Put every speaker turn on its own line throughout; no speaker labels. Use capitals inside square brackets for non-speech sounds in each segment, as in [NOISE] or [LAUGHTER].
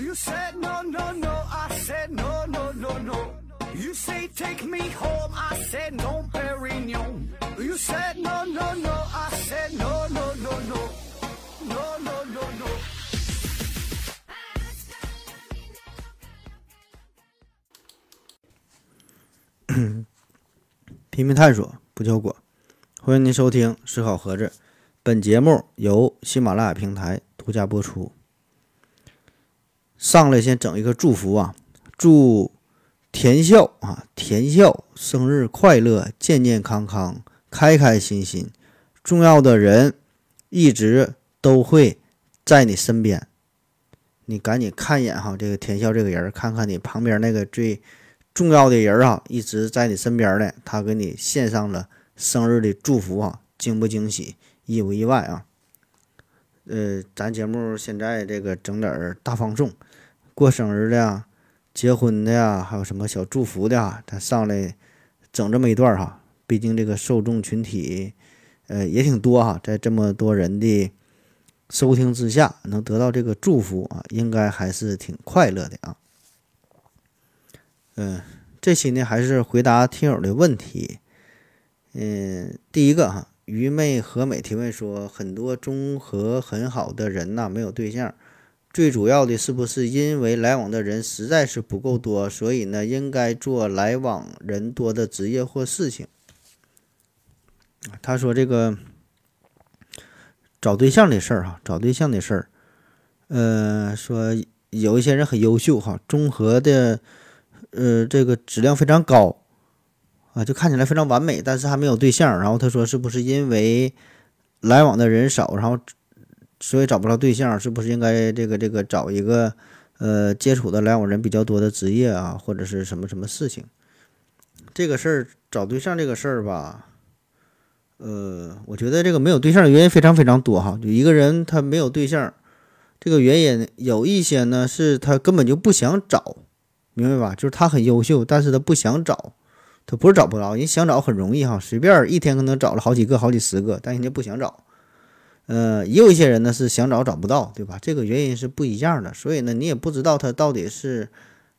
You said no, no, no. I said no, no, no, no. You say take me home. I said no, Perignon. You said no, no, no. I said no, no, no, no. No, no, no, no.
拼命探索，不求果。欢迎您收听《思考盒子》，本节目由喜马拉雅平台独家播出。上来先整一个祝福啊，祝田笑啊，田笑生日快乐，健健康康，开开心心。重要的人一直都会在你身边，你赶紧看一眼哈，这个田笑这个人，看看你旁边那个最重要的人啊，一直在你身边的，他给你献上了生日的祝福啊，惊不惊喜，意不意外啊？呃，咱节目现在这个整点儿大放送，过生日的呀、结婚的呀，还有什么小祝福的啊，咱上来整这么一段哈。毕竟这个受众群体，呃，也挺多哈，在这么多人的收听之下，能得到这个祝福啊，应该还是挺快乐的啊。嗯，这期呢还是回答听友的问题。嗯，第一个哈，愚昧和美提问说，很多综合很好的人呐、没有对象，最主要的是不是因为来往的人实在是不够多，所以呢，应该做来往人多的职业或事情。他说这个找对象的事儿哈，找对象的事儿，呃，说有一些人很优秀哈，综合的。呃，这个质量非常高啊，就看起来非常完美，但是还没有对象。然后他说，是不是因为来往的人少，然后所以找不到对象？是不是应该这个这个找一个呃接触的来往人比较多的职业啊，或者是什么什么事情？这个事儿找对象这个事儿吧，呃，我觉得这个没有对象的原因非常非常多哈。就一个人他没有对象，这个原因有一些呢是他根本就不想找。明白吧？就是他很优秀，但是他不想找，他不是找不着，人想找很容易哈，随便一天可能找了好几个、好几十个，但人家不想找。呃，也有一些人呢是想找找不到，对吧？这个原因是不一样的，所以呢，你也不知道他到底是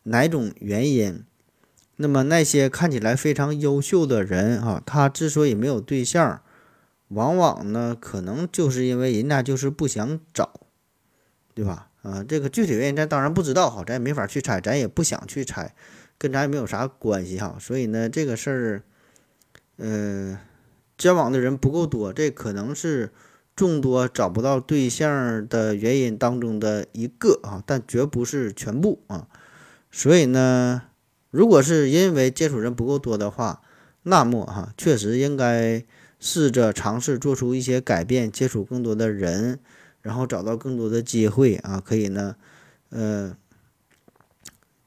哪种原因。那么那些看起来非常优秀的人哈，他之所以没有对象，往往呢可能就是因为人家就是不想找，对吧？啊，这个具体原因咱当然不知道哈，咱也没法去猜，咱也不想去猜，跟咱也没有啥关系哈。所以呢，这个事儿，呃，交往的人不够多，这可能是众多找不到对象的原因当中的一个啊，但绝不是全部啊。所以呢，如果是因为接触人不够多的话，那么哈，确实应该试着尝试做出一些改变，接触更多的人。然后找到更多的机会啊，可以呢，呃，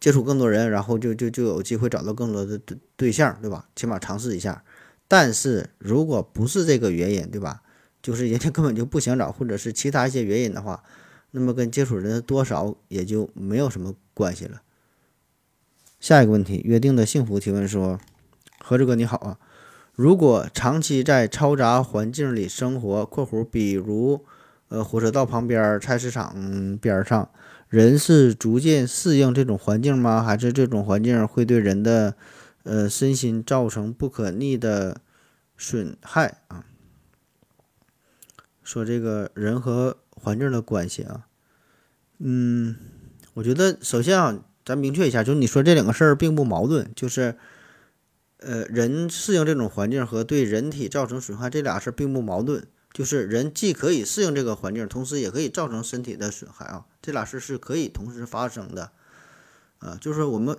接触更多人，然后就就就有机会找到更多的对对象，对吧？起码尝试一下。但是如果不是这个原因，对吧？就是人家根本就不想找，或者是其他一些原因的话，那么跟接触人的多少也就没有什么关系了。下一个问题，约定的幸福提问说：何志哥你好啊，如果长期在嘈杂环境里生活（括弧比如）。呃，火车道旁边、菜市场边上，人是逐渐适应这种环境吗？还是这种环境会对人的呃身心造成不可逆的损害啊？说这个人和环境的关系啊，嗯，我觉得首先啊，咱明确一下，就是你说这两个事儿并不矛盾，就是呃，人适应这种环境和对人体造成损害这俩事儿并不矛盾。就是人既可以适应这个环境，同时也可以造成身体的损害啊，这俩事是可以同时发生的，啊，就是我们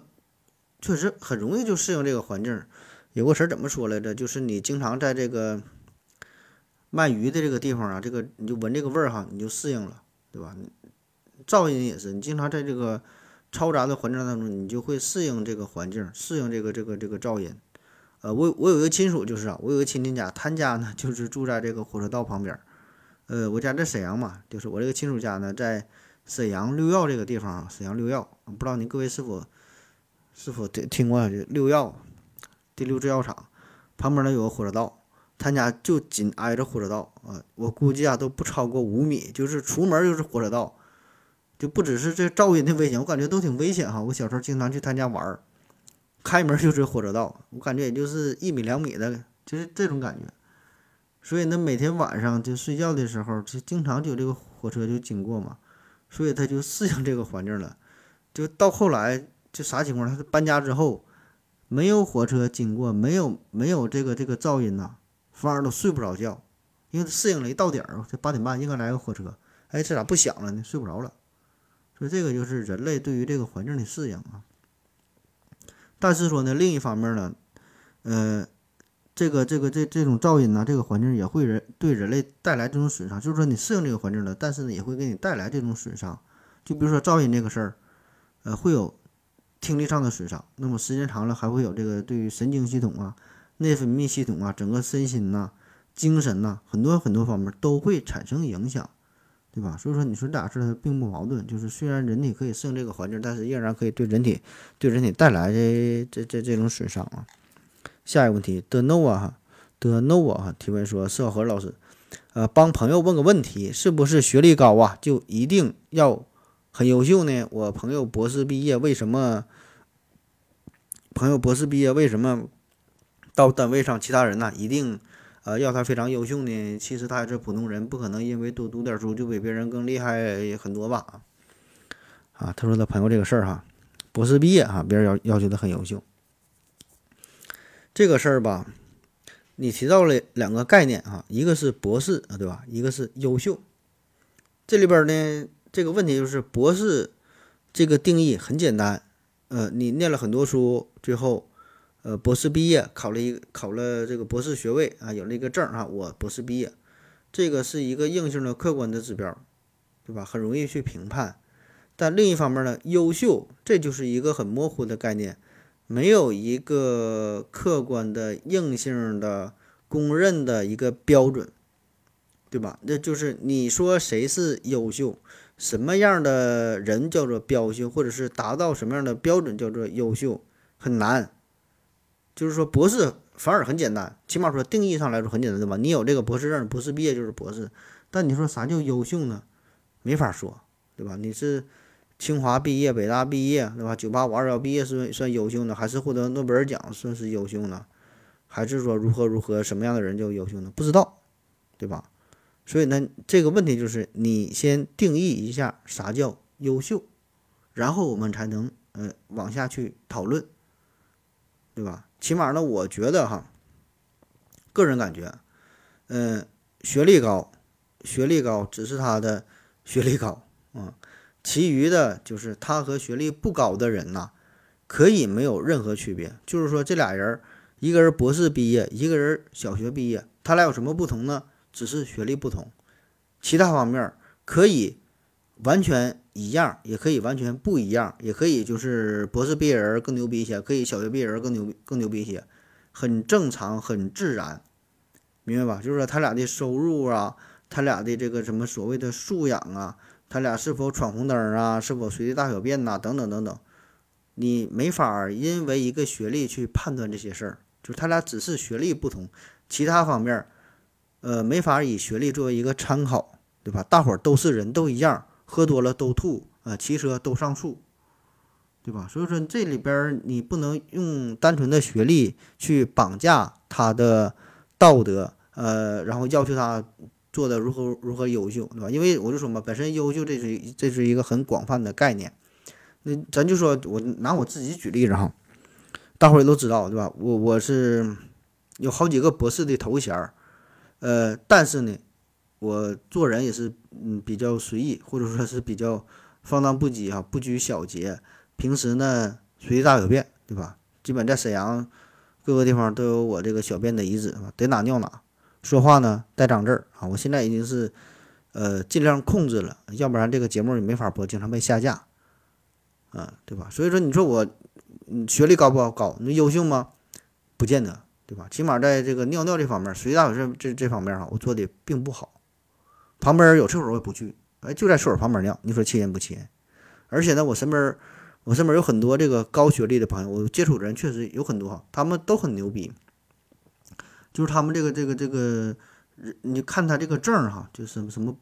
确实很容易就适应这个环境。有个词儿怎么说来着？就是你经常在这个卖鱼的这个地方啊，这个你就闻这个味儿哈，你就适应了，对吧？噪音也是，你经常在这个嘈杂的环境当中，你就会适应这个环境，适应这个这个这个噪音。呃，我我有一个亲属，就是啊，我有个亲戚家，他家呢 [LAUGHS] 就是住在这个火车道旁边。呃，我家在沈阳嘛，就是我这个亲属家呢在沈阳六药这个地方，沈阳六药，不知道您各位是否是否听听过六药第六制药厂旁边呢有个火车道，他家就紧挨着火车道啊，我估计啊都不超过五米，就是出门就是火车道，就不只是这噪音的危险，我感觉都挺危险哈。我小时候经常去他家玩儿，开门就是火车道，我感觉也就是一米两米的，就是这种感觉。所以呢，每天晚上就睡觉的时候，就经常就这个火车就经过嘛，所以他就适应这个环境了。就到后来就啥情况？他是搬家之后，没有火车经过，没有没有这个这个噪音呐，反而都睡不着觉，因为适应了一到点儿，这八点半应该来个火车，哎，这咋不响了呢？睡不着了。所以这个就是人类对于这个环境的适应啊。但是说呢，另一方面呢，呃。这个这个这这种噪音呢，这个环境也会人对人类带来这种损伤。就是说你适应这个环境了，但是呢也会给你带来这种损伤。就比如说噪音这个事儿，呃，会有听力上的损伤。那么时间长了，还会有这个对于神经系统啊、内分泌系统啊、整个身心呐、精神呐很多很多方面都会产生影响，对吧？所以说你说这俩事并不矛盾。就是虽然人体可以适应这个环境，但是依然可以对人体对人体带来这这这这种损伤啊。下一个问题，the no 啊哈，the no 啊哈，提问说：邵和老师，呃，帮朋友问个问题，是不是学历高啊就一定要很优秀呢？我朋友博士毕业，为什么？朋友博士毕业为什么到单位上其他人呢一定呃要他非常优秀呢？其实他也是普通人，不可能因为多读点书就比别人更厉害很多吧？啊，他说他朋友这个事儿哈，博士毕业哈，别人要要求他很优秀。这个事儿吧，你提到了两个概念啊，一个是博士啊，对吧？一个是优秀。这里边呢，这个问题就是博士这个定义很简单，呃，你念了很多书，最后呃博士毕业，考了一考了这个博士学位啊，有了一个证啊，我博士毕业，这个是一个硬性的客观的指标，对吧？很容易去评判。但另一方面呢，优秀这就是一个很模糊的概念。没有一个客观的硬性的公认的一个标准，对吧？那就是你说谁是优秀，什么样的人叫做标秀，或者是达到什么样的标准叫做优秀，很难。就是说博士反而很简单，起码说定义上来说很简单，对吧？你有这个博士证，博士毕业就是博士。但你说啥叫优秀呢？没法说，对吧？你是。清华毕业，北大毕业，对吧？九八五二幺毕业是算优秀呢，还是获得诺贝尔奖算是优秀呢？还是说如何如何什么样的人叫优秀呢？不知道，对吧？所以呢，这个问题就是你先定义一下啥叫优秀，然后我们才能呃往下去讨论，对吧？起码呢，我觉得哈，个人感觉，嗯，学历高，学历高只是他的学历高啊。其余的就是他和学历不高的人呐，可以没有任何区别。就是说，这俩人，一个人博士毕业，一个人小学毕业，他俩有什么不同呢？只是学历不同，其他方面可以完全一样，也可以完全不一样，也可以就是博士毕业人更牛逼一些，可以小学毕业人更牛更牛逼一些，很正常，很自然，明白吧？就是说，他俩的收入啊，他俩的这个什么所谓的素养啊。他俩是否闯红灯啊？是否随地大小便呐？等等等等，你没法因为一个学历去判断这些事儿。就是他俩只是学历不同，其他方面，呃，没法以学历作为一个参考，对吧？大伙儿都是人都一样，喝多了都吐啊，骑车都上树，对吧？所以说这里边你不能用单纯的学历去绑架他的道德，呃，然后要求他。做的如何如何优秀，对吧？因为我就说嘛，本身优秀这是这是一个很广泛的概念。那咱就说我拿我自己举例子哈，大伙儿也都知道，对吧？我我是有好几个博士的头衔儿，呃，但是呢，我做人也是嗯比较随意，或者说是比较放荡不羁哈，不拘小节。平时呢随大小便，对吧？基本在沈阳各个地方都有我这个小便的遗址，得哪尿哪。说话呢带脏字儿啊！我现在已经是，呃，尽量控制了，要不然这个节目也没法播，经常被下架，啊，对吧？所以说，你说我，嗯，学历高不高？高，那优秀吗？不见得，对吧？起码在这个尿尿这方面，随大小这这这方面哈，我做的并不好。旁边有厕所我也不去，哎，就在厕所旁边尿，你说气人不气人？而且呢，我身边我身边有很多这个高学历的朋友，我接触的人确实有很多哈，他们都很牛逼。就是他们这个这个这个，你看他这个证哈，就什么什么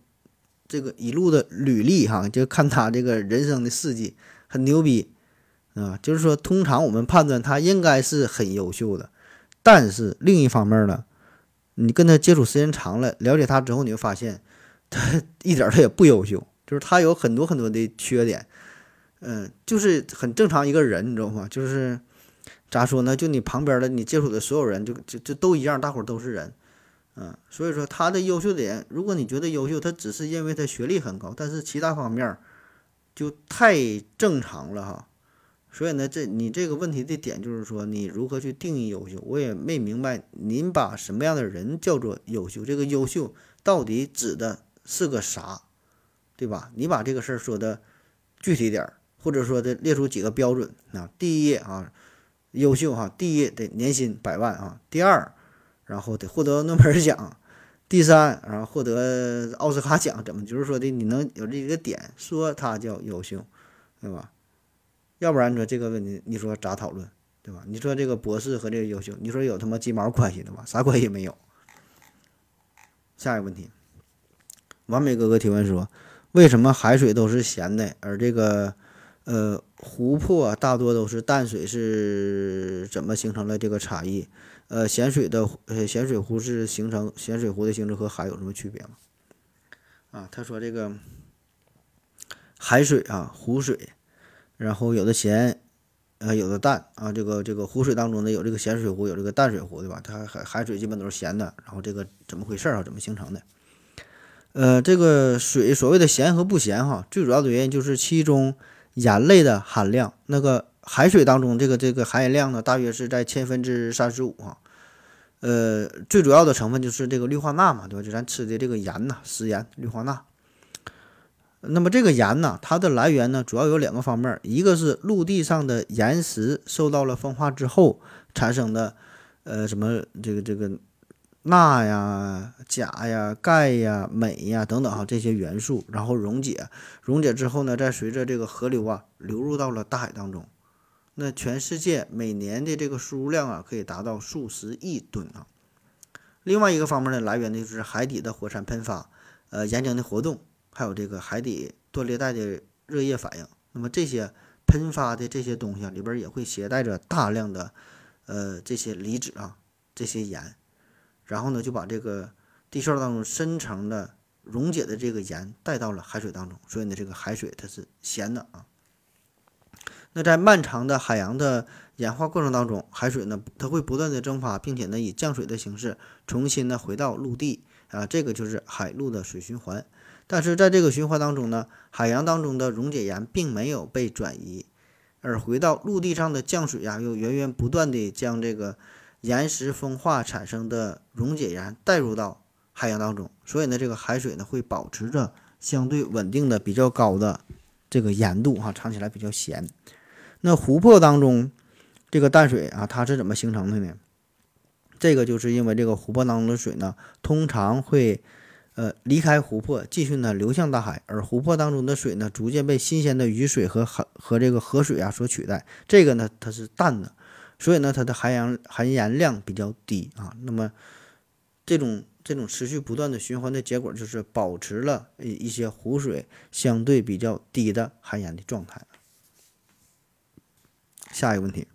这个一路的履历哈，就看他这个人生的事迹很牛逼啊。就是说，通常我们判断他应该是很优秀的，但是另一方面呢，你跟他接触时间长了，了解他之后，你会发现他 [LAUGHS] 一点他也不优秀，就是他有很多很多的缺点，嗯，就是很正常一个人，你知道吗？就是咋说呢？就你旁边的你接触的所有人，就就就都一样，大伙儿都是人。嗯，所以说他的优秀点，如果你觉得优秀，他只是因为他学历很高，但是其他方面就太正常了哈。所以呢，这你这个问题的点就是说，你如何去定义优秀？我也没明白您把什么样的人叫做优秀，这个优秀到底指的是个啥，对吧？你把这个事儿说的具体点儿，或者说的列出几个标准啊。第一啊，优秀哈，第一得年薪百万啊。第二。然后得获得诺贝尔奖，第三，然后获得奥斯卡奖，怎么就是说的你能有这一个点说他叫优秀，对吧？要不然你说这个问题，你说咋讨论，对吧？你说这个博士和这个优秀，你说有他妈鸡毛关系的吗？啥关系没有？下一个问题，完美哥哥提问说，为什么海水都是咸的，而这个呃湖泊大多都是淡水，是怎么形成了这个差异？呃，咸水的呃咸水湖是形成咸水湖的形成和海有什么区别吗？啊，他说这个海水啊，湖水，然后有的咸，呃，有的淡啊。这个这个湖水当中呢，有这个咸水湖，有这个淡水湖，对吧？它海海水基本都是咸的。然后这个怎么回事啊？怎么形成的？呃，这个水所谓的咸和不咸哈，最主要的原因就是其中盐类的含量那个。海水当中，这个这个含盐量呢，大约是在千分之三十五啊。呃，最主要的成分就是这个氯化钠嘛，对吧？就咱吃的这个盐呐，食盐氯化钠。那么这个盐呢，它的来源呢，主要有两个方面，一个是陆地上的岩石受到了风化之后产生的，呃，什么这个这个钠呀、钾呀、钙呀、镁呀等等哈这些元素，然后溶解，溶解之后呢，再随着这个河流啊流入到了大海当中。那全世界每年的这个输入量啊，可以达到数十亿吨啊。另外一个方面呢，来源呢就是海底的火山喷发，呃，岩浆的活动，还有这个海底断裂带的热液反应。那么这些喷发的这些东西啊，里边也会携带着大量的呃这些离子啊，这些盐，然后呢就把这个地壳当中深层的溶解的这个盐带到了海水当中，所以呢这个海水它是咸的啊。那在漫长的海洋的演化过程当中，海水呢，它会不断的蒸发，并且呢，以降水的形式重新呢回到陆地啊，这个就是海陆的水循环。但是在这个循环当中呢，海洋当中的溶解盐并没有被转移，而回到陆地上的降水呀，又源源不断的将这个岩石风化产生的溶解盐带入到海洋当中，所以呢，这个海水呢会保持着相对稳定的比较高的这个盐度哈，尝起来比较咸。那湖泊当中，这个淡水啊，它是怎么形成的呢？这个就是因为这个湖泊当中的水呢，通常会，呃，离开湖泊，继续呢流向大海，而湖泊当中的水呢，逐渐被新鲜的雨水和海和这个河水啊所取代。这个呢，它是淡的，所以呢，它的含盐含盐量比较低啊。那么，这种这种持续不断的循环的结果，就是保持了一一些湖水相对比较低的含盐的状态。下一个问题，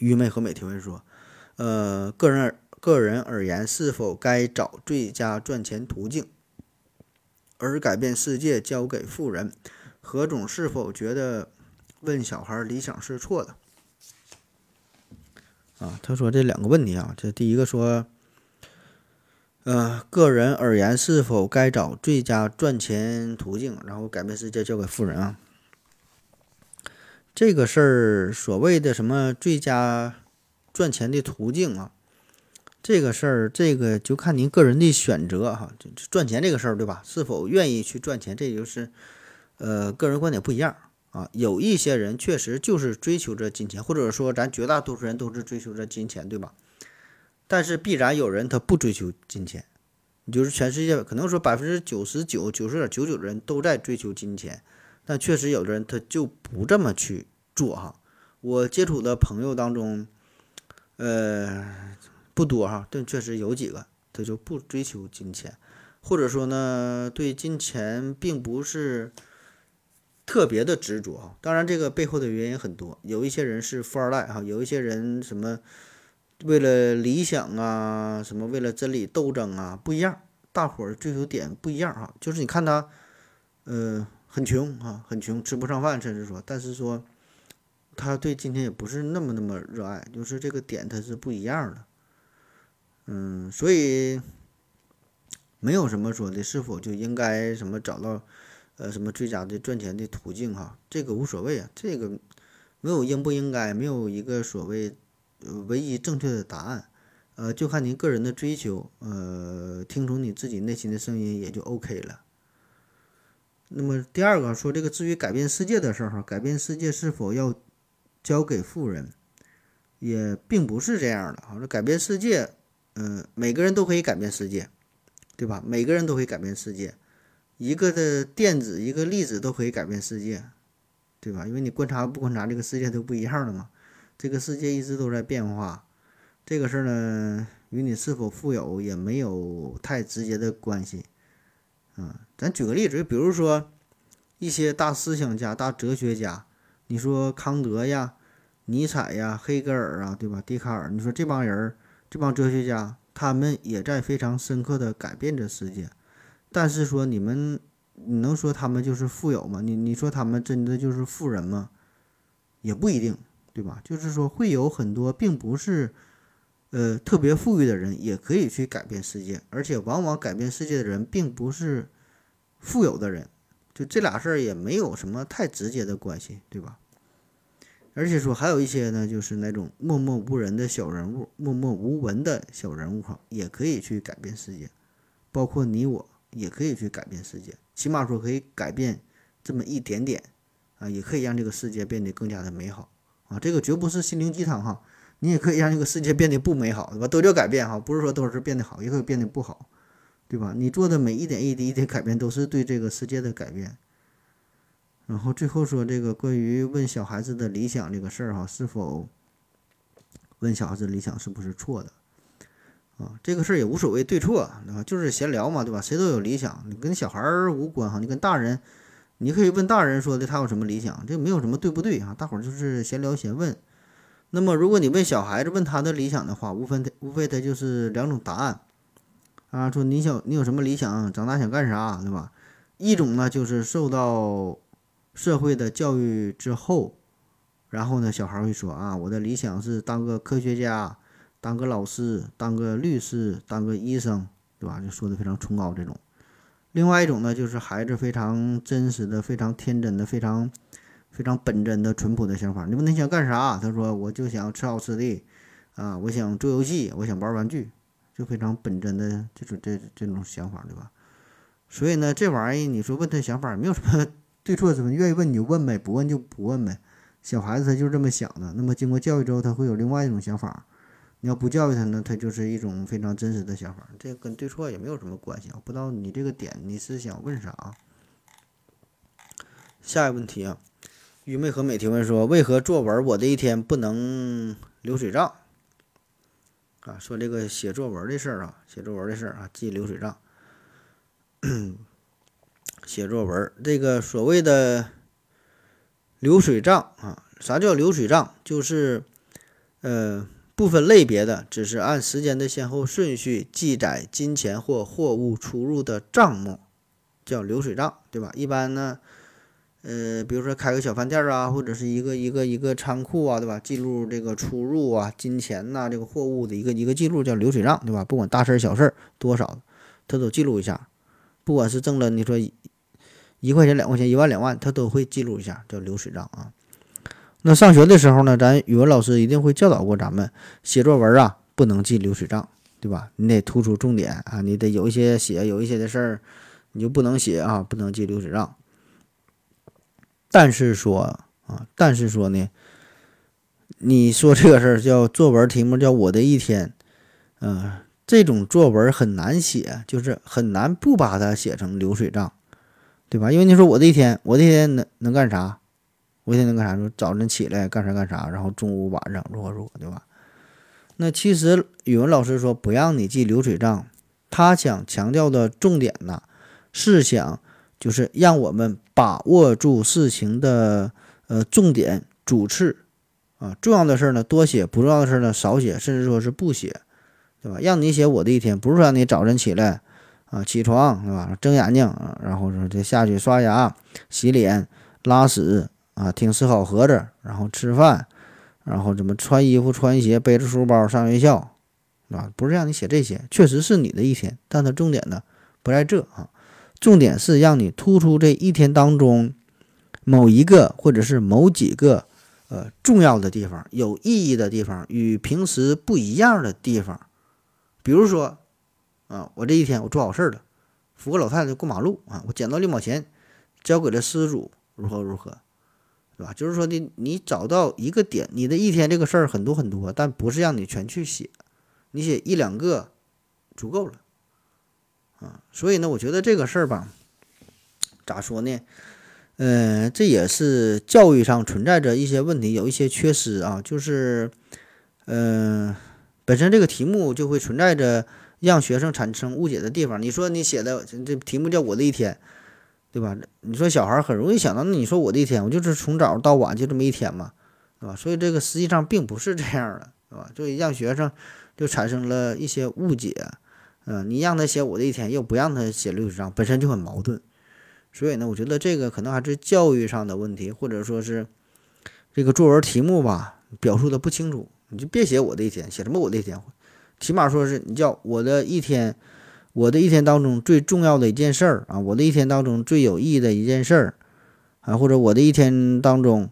愚昧和美提问说：“呃，个人个人而言，是否该找最佳赚钱途径，而改变世界交给富人？何总是否觉得问小孩理想是错的？”啊，他说这两个问题啊，这第一个说：“呃，个人而言，是否该找最佳赚钱途径，然后改变世界交给富人啊？”这个事儿，所谓的什么最佳赚钱的途径啊？这个事儿，这个就看您个人的选择哈。赚钱这个事儿，对吧？是否愿意去赚钱，这就是呃个人观点不一样啊。有一些人确实就是追求着金钱，或者说咱绝大多数人都是追求着金钱，对吧？但是必然有人他不追求金钱，你就是全世界可能说百分之九十九、九十点九九的人都在追求金钱。但确实有的人他就不这么去做哈，我接触的朋友当中，呃不多哈，但确实有几个他就不追求金钱或者说呢，对金钱并不是特别的执着啊。当然，这个背后的原因很多，有一些人是富二代哈，有一些人什么为了理想啊，什么为了真理斗争啊，不一样，大伙追求点不一样哈。就是你看他，呃，很穷啊，很穷，吃不上饭，甚至说，但是说他对今天也不是那么那么热爱，就是这个点他是不一样的。嗯，所以。没有什么说的，是否就应该什么找到，呃，什么最佳的赚钱的途径哈？这个无所谓啊，这个没有应不应该，没有一个所谓唯一正确的答案，呃，就看您个人的追求，呃，听从你自己内心的声音也就 OK 了。那么第二个说这个至于改变世界的事儿哈，改变世界是否要交给富人，也并不是这样的哈。这改变世界，嗯，每个人都可以改变世界。对吧？每个人都可以改变世界，一个的电子，一个粒子都可以改变世界，对吧？因为你观察不观察，这个世界都不一样了嘛。这个世界一直都在变化，这个事儿呢，与你是否富有也没有太直接的关系。嗯，咱举个例子，就比如说一些大思想家、大哲学家，你说康德呀、尼采呀、黑格尔啊，对吧？笛卡尔，你说这帮人，这帮哲学家。他们也在非常深刻的改变着世界，但是说你们，你能说他们就是富有吗？你你说他们真的就是富人吗？也不一定，对吧？就是说会有很多并不是，呃，特别富裕的人也可以去改变世界，而且往往改变世界的人并不是富有的人，就这俩事儿也没有什么太直接的关系，对吧？而且说还有一些呢，就是那种默默无人的小人物，默默无闻的小人物哈，也可以去改变世界，包括你我也可以去改变世界，起码说可以改变这么一点点啊，也可以让这个世界变得更加的美好啊。这个绝不是心灵鸡汤哈，你也可以让这个世界变得不美好，对吧？都叫改变哈，不是说都是变得好，也可以变得不好，对吧？你做的每一点一滴的改变，都是对这个世界的改变。然后最后说这个关于问小孩子的理想这个事儿哈，是否问小孩子理想是不是错的啊？这个事儿也无所谓对错啊，就是闲聊嘛，对吧？谁都有理想，你跟小孩儿无关哈，你跟大人，你可以问大人说的他有什么理想，这没有什么对不对啊？大伙儿就是闲聊闲问。那么如果你问小孩子问他的理想的话，无非他无非他就是两种答案啊，说你想你有什么理想，长大想干啥，对吧？一种呢就是受到社会的教育之后，然后呢，小孩会说啊，我的理想是当个科学家，当个老师，当个律师，当个医生，对吧？就说的非常崇高这种。另外一种呢，就是孩子非常真实的、非常天真的、非常非常本真的、淳朴的想法。你问他想干啥？他说我就想吃好吃的，啊，我想做游戏，我想玩玩具，就非常本真的这种这这种想法，对吧？所以呢，这玩意儿你说问他想法，没有什么。对错什么？愿意问你就问呗，不问就不问呗。小孩子他就是这么想的。那么经过教育之后，他会有另外一种想法。你要不教育他呢，他就是一种非常真实的想法。这跟对错也没有什么关系啊。不知道你这个点你是想问啥？下一个问题啊，愚昧和美提问说：为何作文我的一天不能流水账？啊，说这个写作文的事儿啊，写作文的事儿啊，记流水账。写作文，这个所谓的流水账啊，啥叫流水账？就是，呃，部分类别的，只是按时间的先后顺序记载金钱或货物出入的账目，叫流水账，对吧？一般呢，呃，比如说开个小饭店啊，或者是一个一个一个仓库啊，对吧？记录这个出入啊，金钱呐，这个货物的一个一个记录叫流水账，对吧？不管大事儿小事儿多少，他都记录一下，不管是挣了，你说。一块钱、两块钱、一万、两万，他都会记录一下，叫流水账啊。那上学的时候呢，咱语文老师一定会教导过咱们，写作文啊不能记流水账，对吧？你得突出重点啊，你得有一些写，有一些的事儿你就不能写啊，不能记流水账。但是说啊，但是说呢，你说这个事儿叫作文题目叫我的一天，嗯，这种作文很难写，就是很难不把它写成流水账。对吧？因为你说我的一天，我的一天能能干啥？我一天能干啥？说早晨起来干啥干啥，然后中午晚上如何如何，对吧？那其实语文老师说不让你记流水账，他想强调的重点呢，是想就是让我们把握住事情的呃重点主次啊，重要的事儿呢多写，不重要的事儿呢少写，甚至说是不写，对吧？让你写我的一天，不是让你早晨起来啊起床是吧，睁眼睛啊，然后说就下去刷牙、洗脸、拉屎啊，听思考盒子，然后吃饭，然后怎么穿衣服、穿鞋、背着书包上学校。啊，不是让你写这些，确实是你的一天，但它重点呢不在这啊，重点是让你突出这一天当中某一个或者是某几个呃重要的地方、有意义的地方、与平时不一样的地方。比如说啊，我这一天我做好事了，扶个老太太过马路啊，我捡到六毛钱交给了失主，如何如何，对吧？就是说你，你找到一个点，你的一天这个事儿很多很多，但不是让你全去写。你写一两个足够了，啊，所以呢，我觉得这个事儿吧，咋说呢？嗯，这也是教育上存在着一些问题，有一些缺失啊，就是，嗯，本身这个题目就会存在着让学生产生误解的地方。你说你写的这题目叫我的一天，对吧？你说小孩很容易想到，那你说我的一天，我就是从早到晚就这么一天嘛，对吧？所以这个实际上并不是这样的，对吧？所以让学生。就产生了一些误解，嗯，你让他写我的一天，又不让他写六十章，本身就很矛盾。所以呢，我觉得这个可能还是教育上的问题，或者说是这个作文题目吧，表述的不清楚。你就别写我的一天，写什么我的一天，起码说是你叫我的一天，我的一天当中最重要的一件事儿啊，我的一天当中最有意义的一件事儿啊，或者我的一天当中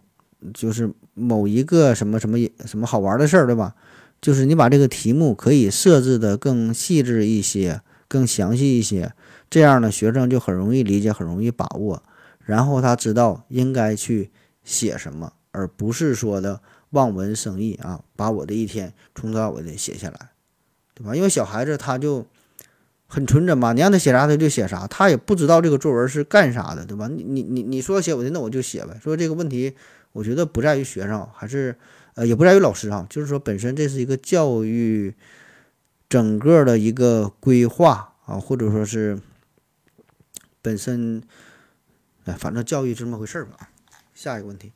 就是某一个什么什么什么好玩的事儿，对吧？就是你把这个题目可以设置的更细致一些、更详细一些，这样呢，学生就很容易理解、很容易把握，然后他知道应该去写什么，而不是说的望文生义啊，把我的一天从头到尾的写下来，对吧？因为小孩子他就很纯真嘛，你让他写啥他就写啥，他也不知道这个作文是干啥的，对吧？你你你你说写我的，那我就写呗。所以这个问题，我觉得不在于学生，还是。呃，也不在于老师啊，就是说本身这是一个教育整个的一个规划啊，或者说是本身，哎，反正教育就这么回事儿吧。下一个问题，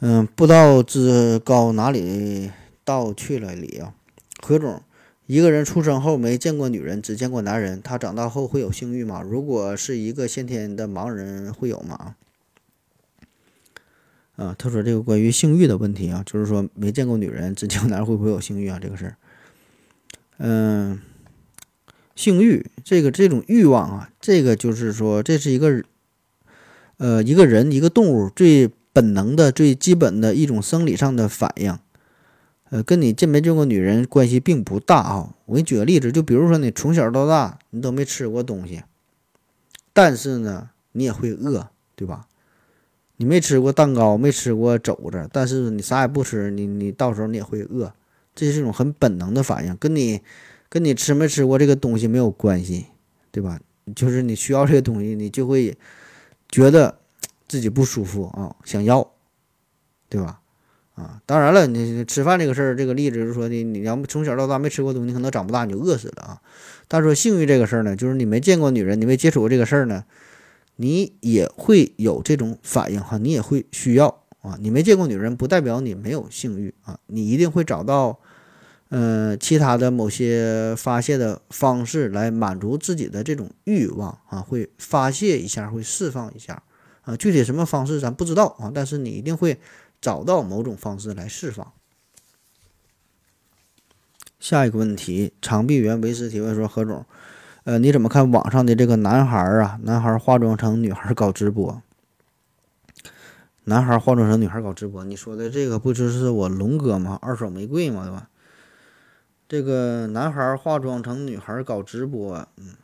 嗯，不知道知高哪里道去了里啊？何总，一个人出生后没见过女人，只见过男人，他长大后会有性欲吗？如果是一个先天的盲人，会有吗？啊，他说这个关于性欲的问题啊，就是说没见过女人，只见过男人会不会有性欲啊？这个事儿，嗯，性欲这个这种欲望啊，这个就是说这是一个呃一个人一个动物最本能的最基本的一种生理上的反应，呃，跟你见没见过女人关系并不大啊。我给你举个例子，就比如说你从小到大你都没吃过东西，但是呢你也会饿，对吧？你没吃过蛋糕，没吃过肘子，但是你啥也不吃，你你到时候你也会饿，这是一种很本能的反应，跟你跟你吃没吃过这个东西没有关系，对吧？就是你需要这个东西，你就会觉得自己不舒服啊，想要，对吧？啊，当然了，你吃饭这个事儿，这个例子是说的，你要从小到大没吃过东西，你可能长不大你就饿死了啊。但是说性欲这个事儿呢，就是你没见过女人，你没接触过这个事儿呢。你也会有这种反应哈，你也会需要啊。你没见过女人，不代表你没有性欲啊。你一定会找到，呃，其他的某些发泄的方式来满足自己的这种欲望啊，会发泄一下，会释放一下啊。具体什么方式咱不知道啊，但是你一定会找到某种方式来释放。下一个问题，长臂猿维斯提问说：何总。呃，你怎么看网上的这个男孩啊？男孩化妆成女孩搞直播，男孩化妆成女孩搞直播，你说的这个不就是我龙哥吗？二手玫瑰吗，对吧？这个男孩化妆成女孩搞直播，嗯，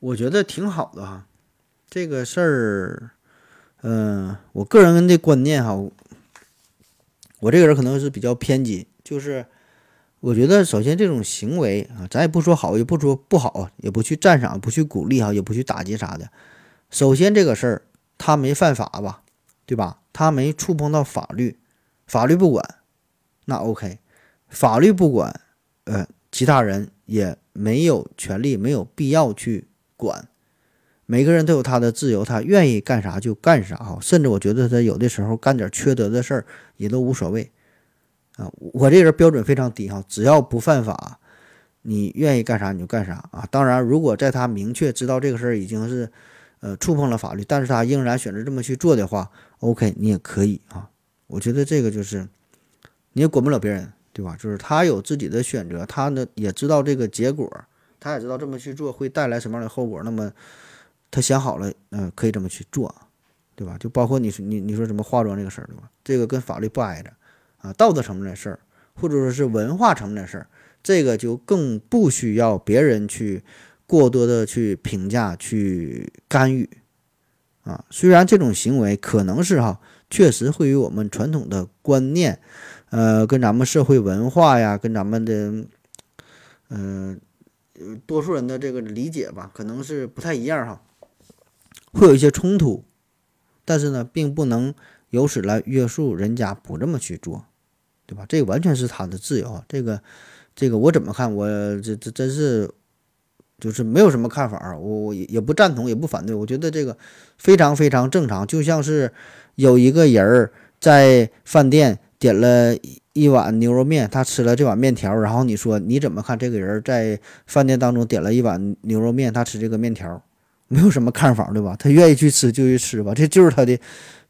我觉得挺好的哈。这个事儿，嗯，我个人的观念哈，我这个人可能是比较偏激，就是。我觉得，首先这种行为啊，咱也不说好，也不说不好，也不去赞赏，不去鼓励哈，也不去打击啥的。首先这个事儿，他没犯法吧，对吧？他没触碰到法律，法律不管，那 OK。法律不管，呃，其他人也没有权利、没有必要去管。每个人都有他的自由，他愿意干啥就干啥哈。甚至我觉得他有的时候干点缺德的事儿也都无所谓啊。我这人标准非常低哈，只要不犯法，你愿意干啥你就干啥啊。当然，如果在他明确知道这个事儿已经是呃触碰了法律，但是他仍然选择这么去做的话，OK，你也可以啊。我觉得这个就是你也管不了别人。对吧？就是他有自己的选择，他呢也知道这个结果，他也知道这么去做会带来什么样的后果。那么他想好了，嗯，可以这么去做，对吧？就包括你你你说什么化妆这个事儿，对吧？这个跟法律不挨着啊，道德层面的事儿，或者说是文化层面的事儿，这个就更不需要别人去过多的去评价、去干预啊。虽然这种行为可能是哈，确实会与我们传统的观念。呃，跟咱们社会文化呀，跟咱们的，嗯，多数人的这个理解吧，可能是不太一样哈，会有一些冲突，但是呢，并不能由此来约束人家不这么去做，对吧？这个完全是他的自由啊，这个，这个我怎么看？我这这真是，就是没有什么看法，我我也也不赞同，也不反对，我觉得这个非常非常正常，就像是有一个人儿在饭店。点了一碗牛肉面，他吃了这碗面条，然后你说你怎么看这个人在饭店当中点了一碗牛肉面，他吃这个面条，没有什么看法，对吧？他愿意去吃就去吃吧，这就是他的，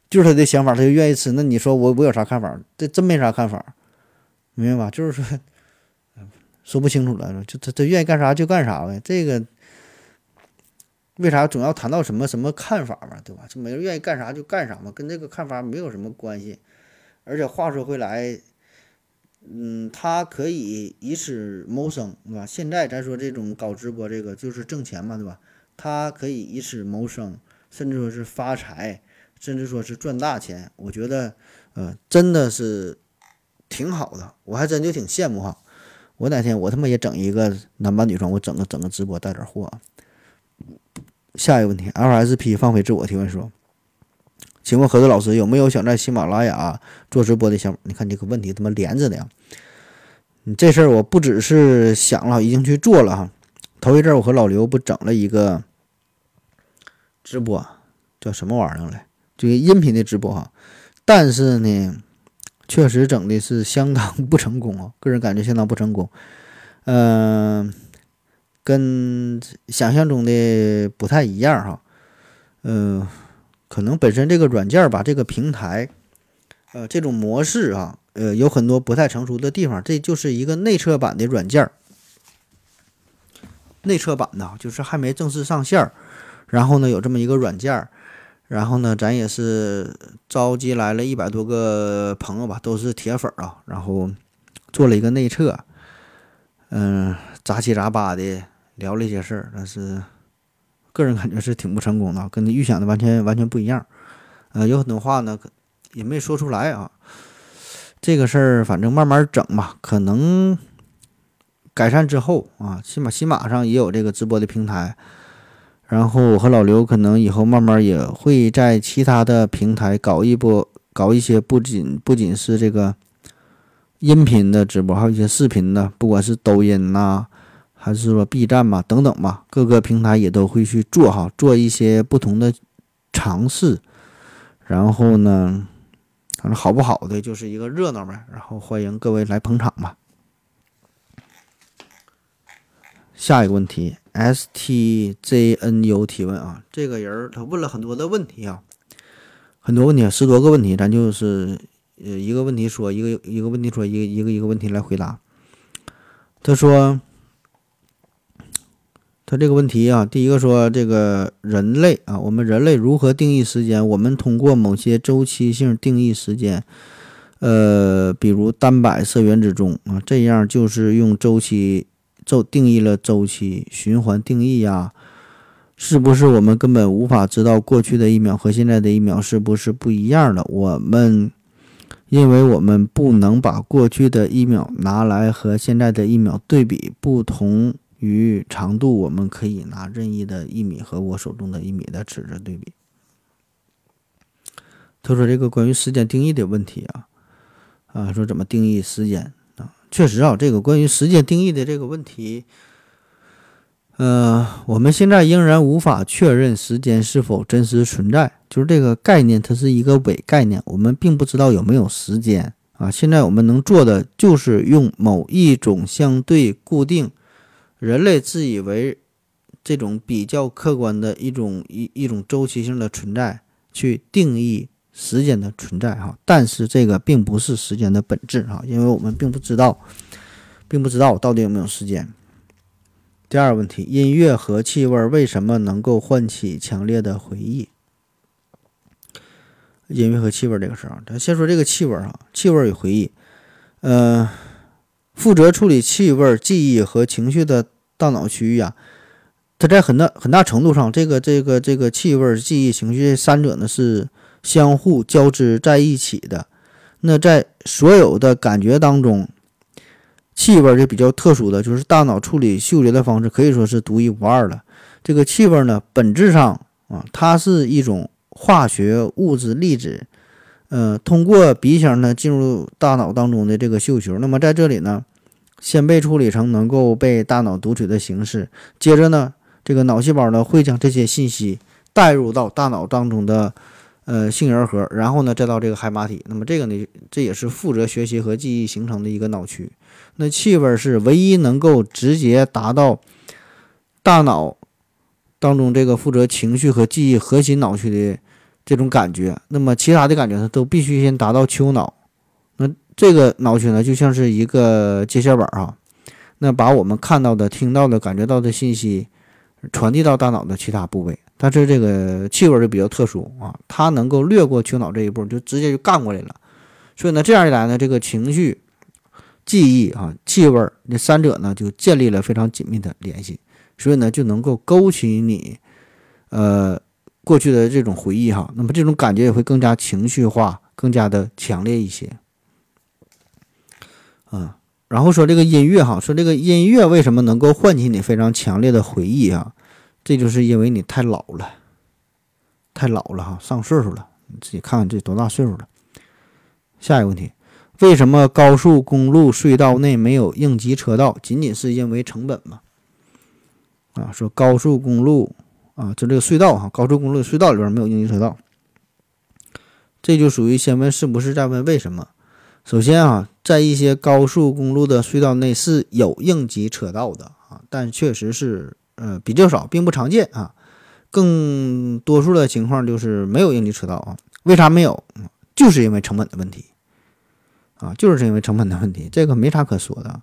就是他的想法，他就愿意吃。那你说我我有啥看法？这真没啥看法，明白吧？就是说说不清楚了，就他他愿意干啥就干啥呗。这个为啥总要谈到什么什么看法嘛，对吧？就每个人愿意干啥就干啥嘛，跟这个看法没有什么关系。而且话说回来，嗯，他可以以此谋生，对吧？现在咱说这种搞直播，这个就是挣钱嘛，对吧？他可以以此谋生，甚至说是发财，甚至说是赚大钱。我觉得，呃，真的是挺好的，我还真就挺羡慕哈。我哪天我他妈也整一个男扮女装，我整个整个直播带点货。下一个问题，LSP 放飞自我提问说。请问何子老师有没有想在喜马拉雅做直播的想法？你看这个问题他妈连着的呀！你这事儿我不只是想了，已经去做了哈。头一阵我和老刘不整了一个直播，叫什么玩意儿来？这个音频的直播哈。但是呢，确实整的是相当不成功啊，[LAUGHS] 个人感觉相当不成功。嗯，跟想象中的不太一样哈。嗯。可能本身这个软件吧，这个平台，呃，这种模式啊，呃，有很多不太成熟的地方。这就是一个内测版的软件，内测版的，就是还没正式上线儿。然后呢，有这么一个软件儿，然后呢，咱也是召集来了一百多个朋友吧，都是铁粉儿啊，然后做了一个内测，嗯，杂七杂八的聊了一些事儿，但是。个人感觉是挺不成功的，跟你预想的完全完全不一样。呃，有很多话呢也没说出来啊。这个事儿反正慢慢整吧，可能改善之后啊，起码起码上也有这个直播的平台。然后我和老刘可能以后慢慢也会在其他的平台搞一波，搞一些不仅不仅是这个音频的直播，还有一些视频的，不管是抖音呐。还是说 B 站嘛，等等吧，各个平台也都会去做哈，做一些不同的尝试。然后呢，反正好不好的就是一个热闹呗。然后欢迎各位来捧场吧。下一个问题，STJNU 提问啊，这个人他问了很多的问题啊，很多问题，十多个问题，咱就是呃一个问题说一个一个问题说一个一个一个问题来回答。他说。他这个问题啊，第一个说这个人类啊，我们人类如何定义时间？我们通过某些周期性定义时间，呃，比如单摆色原子钟啊，这样就是用周期周定义了周期循环定义呀？是不是我们根本无法知道过去的一秒和现在的一秒是不是不一样的？我们因为我们不能把过去的一秒拿来和现在的一秒对比，不同。于长度，我们可以拿任意的一米和我手中的一米的尺子对比。他说：“这个关于时间定义的问题啊，啊，说怎么定义时间？确实啊，这个关于时间定义的这个问题，呃，我们现在仍然无法确认时间是否真实存在，就是这个概念，它是一个伪概念，我们并不知道有没有时间啊。现在我们能做的就是用某一种相对固定、人类自以为这种比较客观的一种一一种周期性的存在去定义时间的存在哈。但是这个并不是时间的本质哈，因为我们并不知道，并不知道到底有没有时间。第二个问题，音乐和气味为什么能够唤起强烈的回忆？音乐和气味这个事儿，咱先说这个气味啊，气味与回忆。呃，负责处理气味、记忆和情绪的大脑区域啊，它在很大很大程度上，这个这个这个气味、记忆、情绪三者呢是相互交织在一起的。那在所有的感觉当中。气味就比较特殊的，就是大脑处理嗅觉的方式可以说是独一无二的。这个气味呢，本质上啊，它是一种化学物质粒子，呃，通过鼻腔呢进入大脑当中的这个嗅球。那么在这里呢，先被处理成能够被大脑读取的形式，接着呢，这个脑细胞呢会将这些信息带入到大脑当中的呃杏仁核，然后呢再到这个海马体。那么这个呢，这也是负责学习和记忆形成的一个脑区。那气味是唯一能够直接达到大脑当中这个负责情绪和记忆核心脑区的这种感觉。那么其他的感觉呢，都必须先达到丘脑。那这个脑区呢，就像是一个接线板啊，那把我们看到的、听到的、感觉到的信息传递到大脑的其他部位。但是这个气味就比较特殊啊，它能够略过丘脑这一步，就直接就干过来了。所以呢，这样一来呢，这个情绪。记忆啊，气味这三者呢就建立了非常紧密的联系，所以呢就能够勾起你，呃过去的这种回忆哈。那么这种感觉也会更加情绪化，更加的强烈一些。啊，然后说这个音乐哈，说这个音乐为什么能够唤起你非常强烈的回忆啊？这就是因为你太老了，太老了哈，上岁数了，你自己看看这多大岁数了。下一个问题。为什么高速公路隧道内没有应急车道？仅仅是因为成本吗？啊，说高速公路啊，就这个隧道哈，高速公路隧道里边没有应急车道，这就属于先问是不是再问为什么。首先啊，在一些高速公路的隧道内是有应急车道的啊，但确实是呃比较少，并不常见啊。更多数的情况就是没有应急车道啊。为啥没有？就是因为成本的问题。啊，就是因为成本的问题，这个没啥可说的。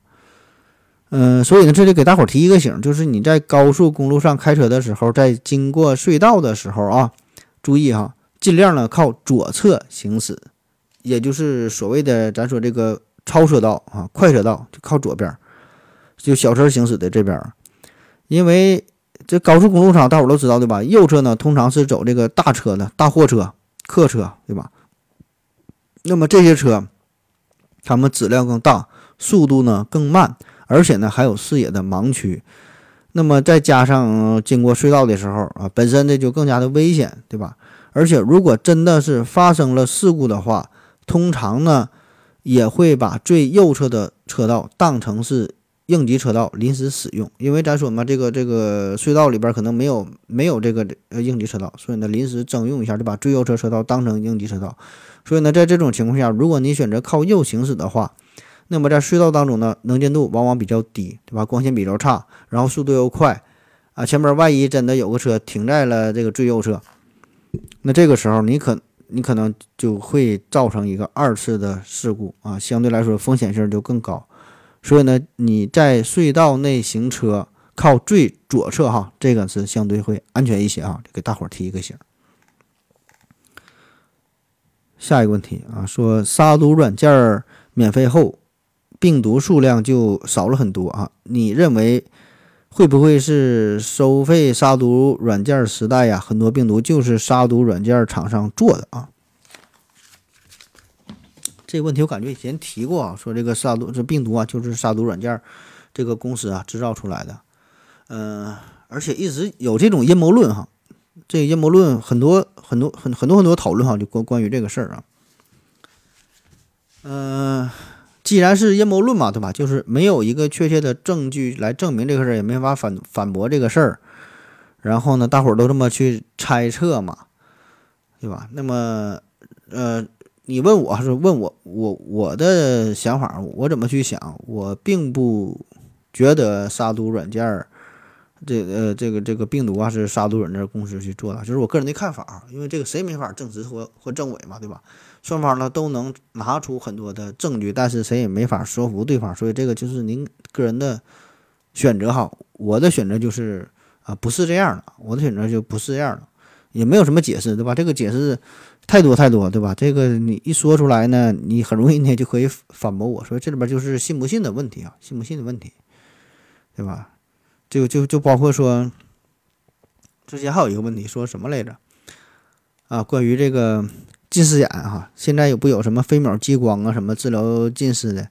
嗯，所以呢，这里给大伙提一个醒，就是你在高速公路上开车的时候，在经过隧道的时候啊，注意哈，尽量呢靠左侧行驶，也就是所谓的咱说这个超车道啊，快车道就靠左边，就小车行驶的这边。因为这高速公路上，大伙都知道对吧？右侧呢通常是走这个大车的大货车、客车，对吧？那么这些车。它们质量更大，速度呢更慢，而且呢还有视野的盲区。那么再加上经过隧道的时候啊，本身呢就更加的危险，对吧？而且如果真的是发生了事故的话，通常呢也会把最右侧的车道当成是应急车道临时使用，因为咱说嘛，这个这个隧道里边可能没有没有这个呃应急车道，所以呢临时征用一下，就把最右侧车道当成应急车道。所以呢，在这种情况下，如果你选择靠右行驶的话，那么在隧道当中呢，能见度往往比较低，对吧？光线比较差，然后速度又快，啊，前面万一真的有个车停在了这个最右侧，那这个时候你可你可能就会造成一个二次的事故啊，相对来说风险性就更高。所以呢，你在隧道内行车靠最左侧哈，这个是相对会安全一些啊，给大伙儿提一个醒。下一个问题啊，说杀毒软件免费后，病毒数量就少了很多啊？你认为会不会是收费杀毒软件时代呀？很多病毒就是杀毒软件厂商做的啊？这个问题我感觉以前提过啊，说这个杀毒这病毒啊，就是杀毒软件这个公司啊制造出来的，嗯，而且一直有这种阴谋论哈。这个阴谋论很多很多很很多很多讨论哈，就关关于这个事儿啊。嗯，既然是阴谋论嘛，对吧？就是没有一个确切的证据来证明这个事儿，也没法反反驳这个事儿。然后呢，大伙儿都这么去猜测嘛，对吧？那么，呃，你问我还是问我，我我的想法，我怎么去想？我并不觉得杀毒软件儿。这呃，这个这个病毒啊，是杀毒软件公司去做的，就是我个人的看法。因为这个谁没法证实或或证伪嘛，对吧？双方呢都能拿出很多的证据，但是谁也没法说服对方，所以这个就是您个人的选择哈。我的选择就是啊，不是这样的，我的选择就不是这样的，也没有什么解释，对吧？这个解释太多太多，对吧？这个你一说出来呢，你很容易呢就可以反驳我说这里边就是信不信的问题啊，信不信的问题，对吧？就就就包括说，之前还有一个问题，说什么来着？啊，关于这个近视眼哈，现在有不有什么飞秒激光啊，什么治疗近视的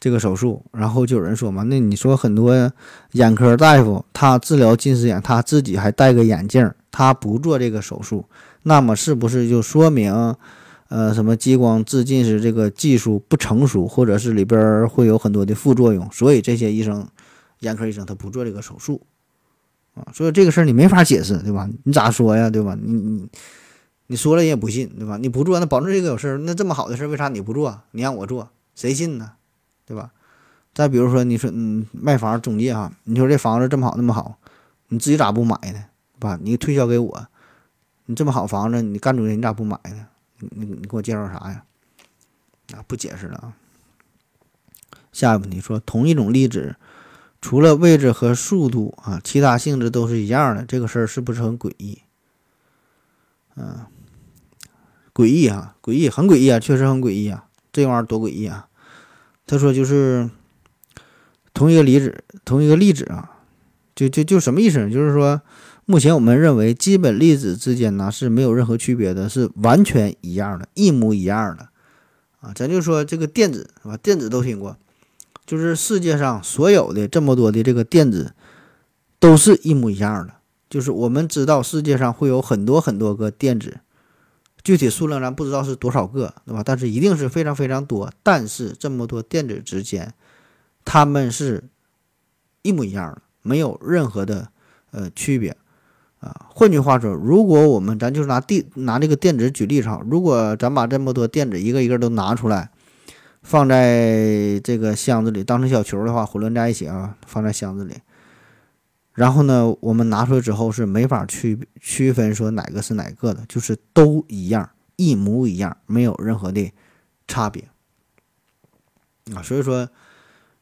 这个手术？然后就有人说嘛，那你说很多眼科大夫他治疗近视眼，他自己还戴个眼镜，他不做这个手术，那么是不是就说明，呃，什么激光自近视这个技术不成熟，或者是里边会有很多的副作用？所以这些医生。眼科医生他不做这个手术啊，所以这个事儿你没法解释，对吧？你咋说呀，对吧？你你你说了人也不信，对吧？你不做，那保证这个有事儿，那这么好的事儿，为啥你不做？你让我做，谁信呢？对吧？再比如说，你说嗯，卖房中介哈，你说这房子这么好那么好，你自己咋不买呢？对吧？你推销给我，你这么好房子，你干中介你咋不买呢？你你你给我介绍啥呀？啊，不解释了啊。下一个问题说，同一种粒子。除了位置和速度啊，其他性质都是一样的。这个事儿是不是很诡异？嗯，诡异啊，诡异，很诡异啊，确实很诡异啊。这玩意儿多诡异啊！他说就是同一个粒子，同一个粒子啊，就就就什么意思？就是说，目前我们认为基本粒子之间呢是没有任何区别的，是完全一样的，一模一样的啊。咱就说这个电子是吧？电子都听过。就是世界上所有的这么多的这个电子，都是一模一样的。就是我们知道世界上会有很多很多个电子，具体数量咱不知道是多少个，对吧？但是一定是非常非常多。但是这么多电子之间，它们是一模一样的，没有任何的呃区别啊。换句话说，如果我们咱就拿地拿这个电子举例子，如果咱把这么多电子一个一个都拿出来。放在这个箱子里当成小球的话，混乱在一起啊，放在箱子里。然后呢，我们拿出来之后是没法区区分说哪个是哪个的，就是都一样，一模一样，没有任何的差别啊。所以说，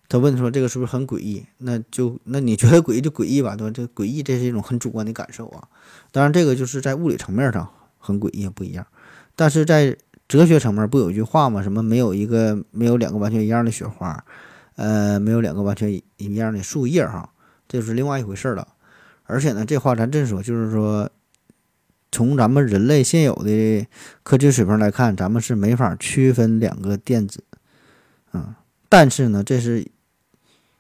他问说这个是不是很诡异？那就那你觉得诡异就诡异吧，对吧？这诡异这是一种很主观的感受啊。当然，这个就是在物理层面上很诡异不一样，但是在。哲学层面不有一句话吗？什么没有一个没有两个完全一样的雪花，呃，没有两个完全一样的树叶哈，这就是另外一回事了。而且呢，这话咱这么说，就是说，从咱们人类现有的科技水平来看，咱们是没法区分两个电子，嗯，但是呢，这是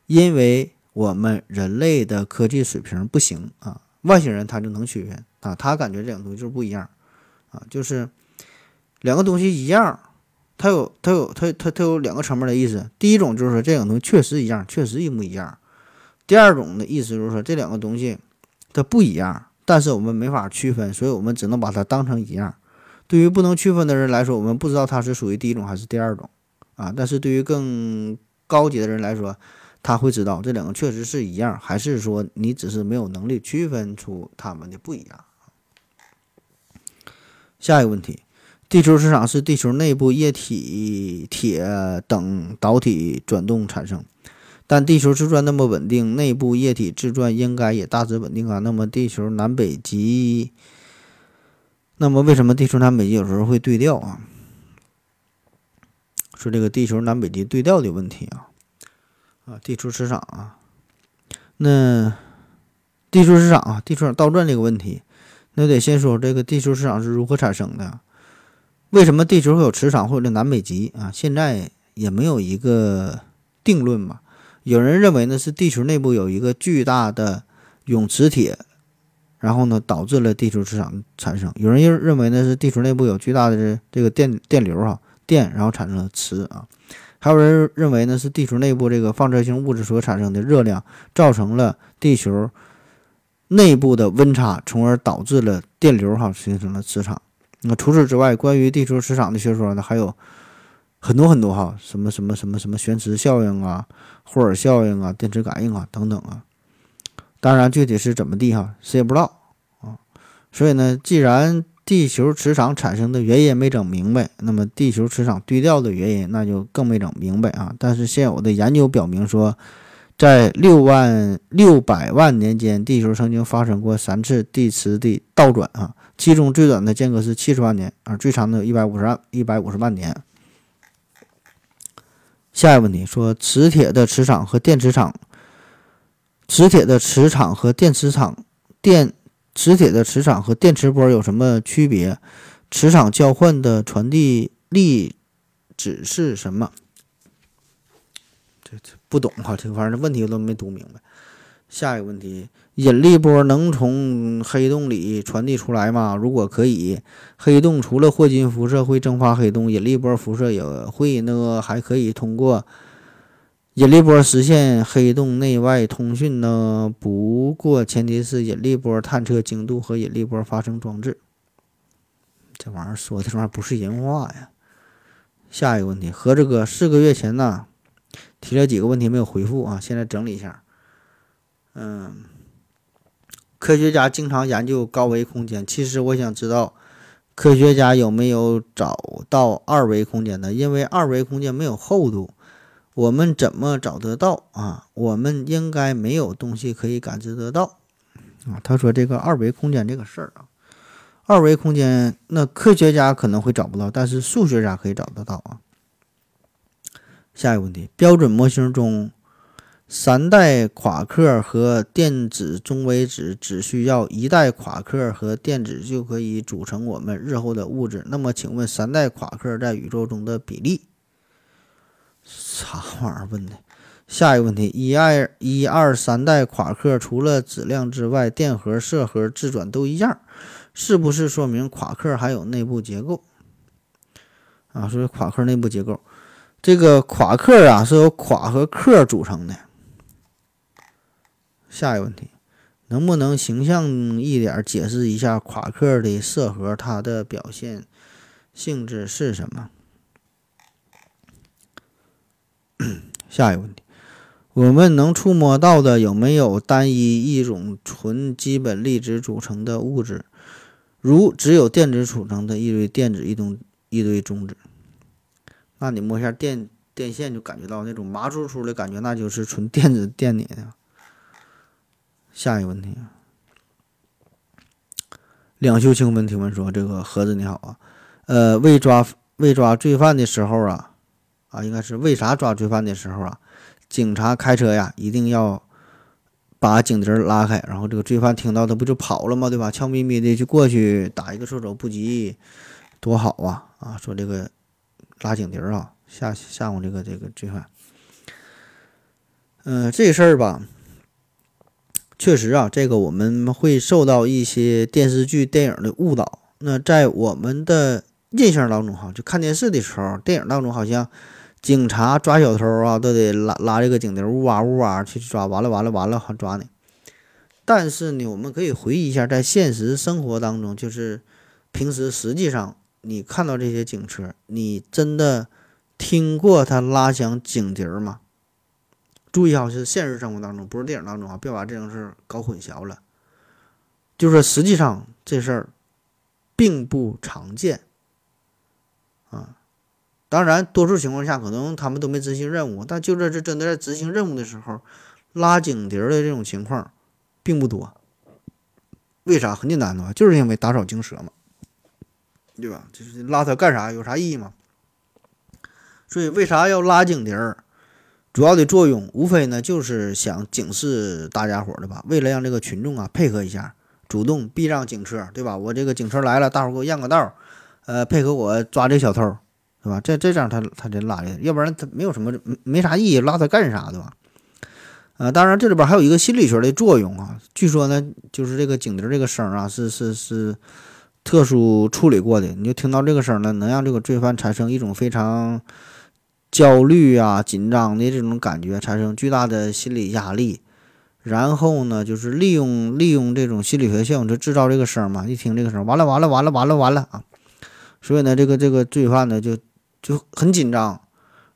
因为我们人类的科技水平不行啊，外星人他就能区分啊，他感觉这两个东西就是不一样啊，就是。两个东西一样，它有它有它它它有两个层面的意思。第一种就是说这两个东西确实一样，确实一模一样。第二种的意思就是说这两个东西它不一样，但是我们没法区分，所以我们只能把它当成一样。对于不能区分的人来说，我们不知道它是属于第一种还是第二种啊。但是对于更高级的人来说，他会知道这两个确实是一样，还是说你只是没有能力区分出它们的不一样。下一个问题。地球磁场是地球内部液体、铁等导体转动产生，但地球自转那么稳定，内部液体自转应该也大致稳定啊。那么地球南北极，那么为什么地球南北极有时候会对调啊？说这个地球南北极对调的问题啊，啊，地球磁场啊，那地球磁场啊，地球倒转这个问题，那得先说这个地球磁场是如何产生的。为什么地球会有磁场或者南北极啊？现在也没有一个定论嘛。有人认为呢是地球内部有一个巨大的永磁铁，然后呢导致了地球磁场产生。有人又认为呢是地球内部有巨大的这个电电流啊电，然后产生了磁啊。还有人认为呢是地球内部这个放射性物质所产生的热量造成了地球内部的温差，从而导致了电流哈形成了磁场。那除此之外，关于地球磁场的学说呢还有很多很多哈，什么什么什么什么旋磁效应啊、霍尔效应啊、电磁感应啊等等啊。当然，具体是怎么地哈，谁也不知道啊。所以呢，既然地球磁场产生的原因没整明白，那么地球磁场对调的原因那就更没整明白啊。但是现有的研究表明说，在六万六百万年间，地球曾经发生过三次地磁的倒转啊，其中最短的间隔是七十万年，而最长的有一百五十万一百五十万年。下一个问题说，磁铁的磁场和电磁场。磁铁的磁场和电磁场电磁铁的磁场和电磁波有什么区别？磁场交换的传递力指是什么？这这不懂哈，这反正问题都没读明白。下一个问题，引力波能从黑洞里传递出来吗？如果可以，黑洞除了霍金辐射会蒸发黑洞，引力波辐射也会那个？还可以通过？引力波实现黑洞内外通讯呢？不过前提是引力波探测精度和引力波发生装置。这玩意儿说的这玩意儿不是人话呀！下一个问题，和这个四个月前呢提了几个问题没有回复啊？现在整理一下。嗯，科学家经常研究高维空间，其实我想知道科学家有没有找到二维空间的？因为二维空间没有厚度。我们怎么找得到啊？我们应该没有东西可以感知得到啊。他说这个二维空间这个事儿啊，二维空间那科学家可能会找不到，但是数学家可以找得到啊。下一个问题，标准模型中三代夸克和电子中微子只需要一代夸克和电子就可以组成我们日后的物质。那么请问三代夸克在宇宙中的比例？啥玩意儿问的？下一个问题：一二一二三代夸克除了质量之外，电荷、色核、自转都一样，是不是说明夸克还有内部结构？啊，说夸克内部结构，这个夸克啊是由夸和克组成的。下一个问题：能不能形象一点解释一下夸克的色核，它的表现性质是什么？[CLEARS THROAT] 下一个问题，我们能触摸到的有没有单一一种纯基本粒子组成的物质，如只有电子组成的一堆电子一堆一堆中子？那你摸一下电电线就感觉到那种麻酥酥的感觉，那就是纯电子电你的。下一个问题，两袖清风提问说：“这个盒子你好啊，呃，为抓为抓罪犯的时候啊。”啊，应该是为啥抓罪犯的时候啊，警察开车呀，一定要把警笛拉开，然后这个罪犯听到他不就跑了吗？对吧？悄咪咪的就过去打一个措手不及，多好啊！啊，说这个拉警笛啊，吓吓唬这个这个罪犯。嗯，这事儿吧，确实啊，这个我们会受到一些电视剧、电影的误导。那在我们的印象当中，哈，就看电视的时候，电影当中好像。警察抓小偷啊，都得拉拉这个警笛，呜哇呜哇去抓，完了完了完了，还抓你。但是呢，我们可以回忆一下，在现实生活当中，就是平时实际上你看到这些警车，你真的听过他拉响警笛吗？注意啊，是现实生活当中，不是电影当中啊，别把这种事儿搞混淆了。就是实际上这事儿并不常见啊。当然，多数情况下可能他们都没执行任务，但就这这真的在执行任务的时候，拉警笛的这种情况并不多。为啥？很简单的，就是因为打草惊蛇嘛，对吧？就是拉它干啥？有啥意义吗？所以为啥要拉警笛儿？主要的作用无非呢就是想警示大家伙的吧，为了让这个群众啊配合一下，主动避让警车，对吧？我这个警车来了，大伙给我让个道儿，呃，配合我抓这小偷。对吧？这这样他他这拉的，要不然他没有什么没啥意义，拉他干啥？对吧？呃，当然这里边还有一个心理学的作用啊。据说呢，就是这个警笛这个声啊，是是是特殊处理过的。你就听到这个声呢，能让这个罪犯产生一种非常焦虑啊、紧张的这种感觉，产生巨大的心理压力。然后呢，就是利用利用这种心理学效应，就制造这个声嘛。一听这个声，完了完了完了完了完了啊！所以呢，这个这个罪犯呢，就就很紧张，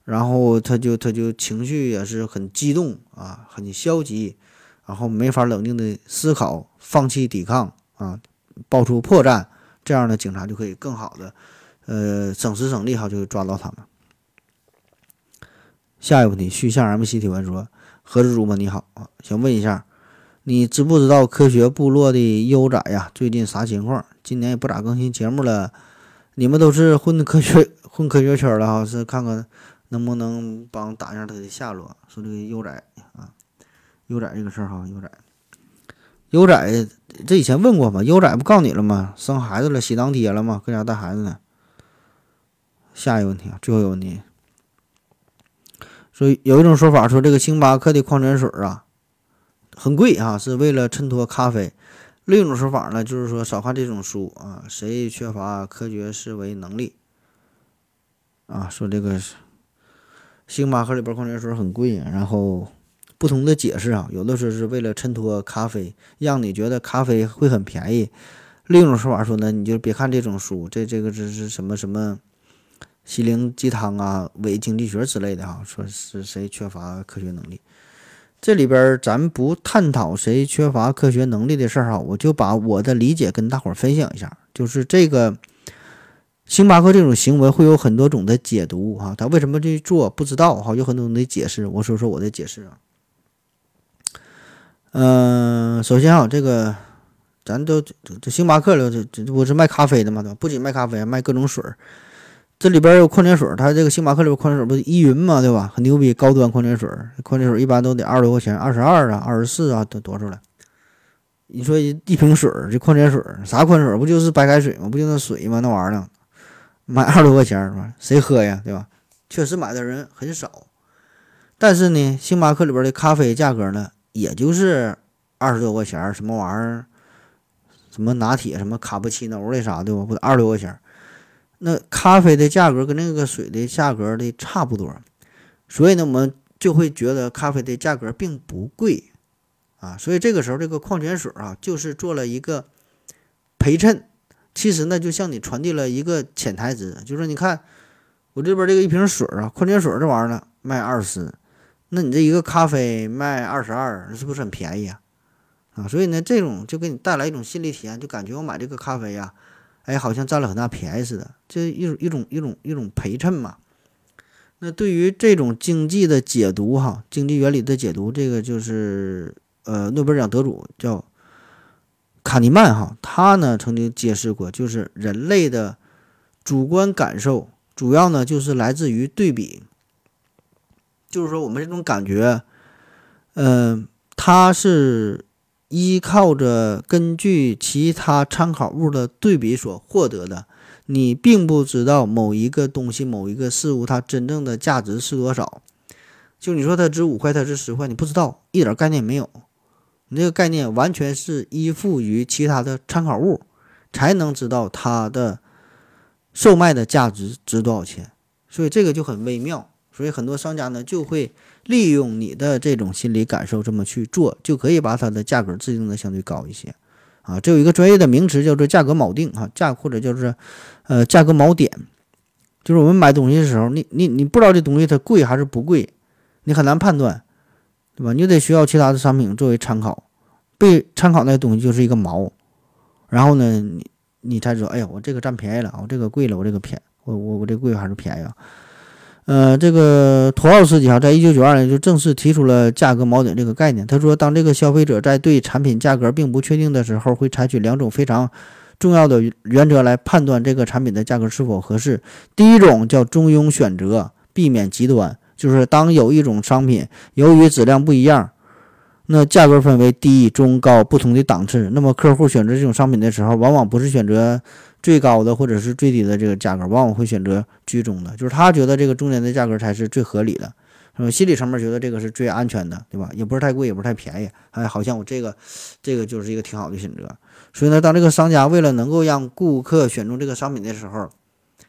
然后他就他就情绪也是很激动啊，很消极，然后没法冷静的思考，放弃抵抗啊，爆出破绽，这样呢，警察就可以更好的呃省时省力哈，就抓到他们。下一个问题，虚像 MC 提问说。何志主播你好啊，想问一下，你知不知道科学部落的优仔呀？最近啥情况？今年也不咋更新节目了。你们都是混科学 [LAUGHS] 混科学圈的哈，是看看能不能帮打一下他的下落。说这个优仔啊，优仔这个事儿哈，优仔，优仔这以前问过吗？优仔不告你了吗？生孩子了，喜当爹了吗？搁家带孩子呢。下一个问题啊，最后一个问题。所以有一种说法说，这个星巴克的矿泉水啊很贵啊，是为了衬托咖啡。另一种说法呢，就是说少看这种书啊，谁缺乏科学思维能力啊？说这个星巴克里边矿泉水很贵，然后不同的解释啊，有的说是为了衬托咖啡，让你觉得咖啡会很便宜。另一种说法说呢，你就别看这种书，这这个这是什么什么？心灵鸡汤啊，伪经济学之类的哈，说是谁缺乏科学能力？这里边咱不探讨谁缺乏科学能力的事儿哈，我就把我的理解跟大伙儿分享一下。就是这个星巴克这种行为会有很多种的解读哈，他为什么这做不知道哈，有很多种的解释。我说说我的解释啊。嗯，首先啊，这个咱都这星巴克了，这这不是卖咖啡的嘛？对吧？不仅卖咖啡，卖各种水儿。这里边有矿泉水，它这个星巴克里边矿泉水不是依云嘛，对吧？很牛逼，高端矿泉水，矿泉水一般都得二十多块钱，二十二啊，二十四啊，都多出来？你说一瓶水，这矿泉水啥矿泉水？不就是白开水吗？不就那水吗？那玩意儿买二十多块钱是吧？[LAUGHS] 谁喝呀，对吧？确实买的人很少。但是呢，星巴克里边的咖啡价格呢，也就是二十多块钱，什么玩意儿？什么拿铁，什么卡布奇诺的啥的吧？不二十多块钱？那咖啡的价格跟那个水的价格的差不多，所以呢，我们就会觉得咖啡的价格并不贵啊。所以这个时候，这个矿泉水啊，就是做了一个陪衬。其实呢，就向你传递了一个潜台词，就是你看我这边这个一瓶水啊，矿泉水这玩意儿呢卖二十，那你这一个咖啡卖二十二，是不是很便宜啊？啊，所以呢，这种就给你带来一种心理体验，就感觉我买这个咖啡呀。哎，好像占了很大便宜似的，这一种一种一种一种陪衬嘛。那对于这种经济的解读，哈，经济原理的解读，这个就是呃，诺贝尔奖得主叫卡尼曼，哈，他呢曾经揭示过，就是人类的主观感受主要呢就是来自于对比，就是说我们这种感觉，嗯，它是。依靠着根据其他参考物的对比所获得的，你并不知道某一个东西、某一个事物它真正的价值是多少。就你说它值五块，它值十块，你不知道，一点概念没有。你这个概念完全是依附于其他的参考物，才能知道它的售卖的价值值多少钱。所以这个就很微妙。所以很多商家呢就会。利用你的这种心理感受这么去做，就可以把它的价格制定的相对高一些，啊，这有一个专业的名词叫做价格锚定，哈，价或者叫做，呃，价格锚点，就是我们买东西的时候，你你你不知道这东西它贵还是不贵，你很难判断，对吧？你得需要其他的商品作为参考，被参考那东西就是一个锚，然后呢，你你才知道，哎呀，我这个占便宜了，我这个贵了，我这个便，我我我这贵还是便宜啊？呃，这个托奥斯基哈，在一九九二年就正式提出了价格锚点这个概念。他说，当这个消费者在对产品价格并不确定的时候，会采取两种非常重要的原则来判断这个产品的价格是否合适。第一种叫中庸选择，避免极端，就是当有一种商品由于质量不一样，那价格分为低、中、高不同的档次，那么客户选择这种商品的时候，往往不是选择。最高的或者是最低的这个价格，往往会选择居中的，就是他觉得这个中间的价格才是最合理的，是吧？心理层面觉得这个是最安全的，对吧？也不是太贵，也不是太便宜，哎，好像我这个，这个就是一个挺好的选择。所以呢，当这个商家为了能够让顾客选中这个商品的时候，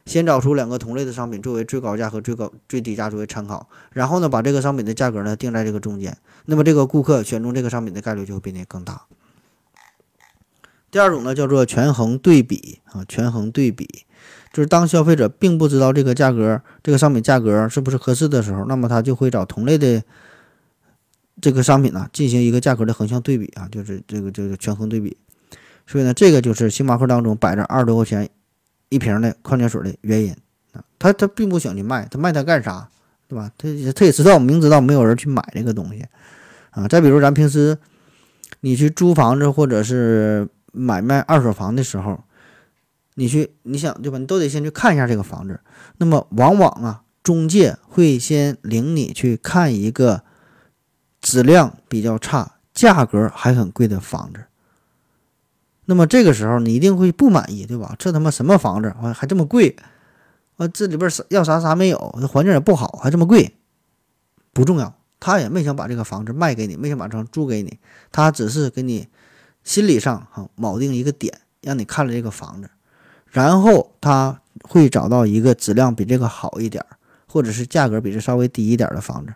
先找出两个同类的商品作为最高价和最高最低价作为参考，然后呢，把这个商品的价格呢定在这个中间，那么这个顾客选中这个商品的概率就会比你更大。第二种呢叫做权衡对比啊，权衡对比就是当消费者并不知道这个价格这个商品价格是不是合适的时候，那么他就会找同类的这个商品呢进行一个价格的横向对比啊，就是这个这个权衡对比。所以呢，这个就是星巴克当中摆着二十多块钱一瓶的矿泉水的原因啊，他他并不想去卖，他卖它干啥，对吧？他他也知道明知道没有人去买这个东西啊。再比如咱平时你去租房子或者是。买卖二手房的时候，你去你想对吧？你都得先去看一下这个房子。那么往往啊，中介会先领你去看一个质量比较差、价格还很贵的房子。那么这个时候你一定会不满意，对吧？这他妈什么房子啊，还这么贵？啊，这里边要啥啥没有，那环境也不好，还这么贵。不重要，他也没想把这个房子卖给你，没想把这租给你，他只是给你。心理上哈铆定一个点，让你看了这个房子，然后他会找到一个质量比这个好一点，或者是价格比这稍微低一点的房子。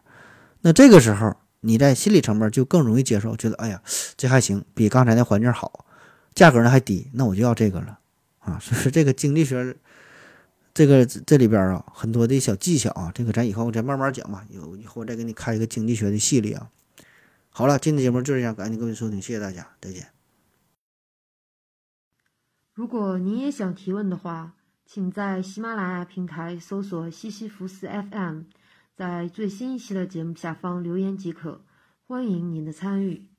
那这个时候你在心理层面就更容易接受，觉得哎呀这还行，比刚才那环境好，价格呢还低，那我就要这个了啊。[LAUGHS] 所以说这个经济学这个这里边啊很多的小技巧啊，这个咱以后再慢慢讲吧，有以后再给你开一个经济学的系列啊。好了，今天节目就这样，感谢各位收听，谢谢大家，再见。
如果您也想提问的话，请在喜马拉雅平台搜索“西西弗斯 FM”，在最新一期的节目下方留言即可。欢迎您的参与。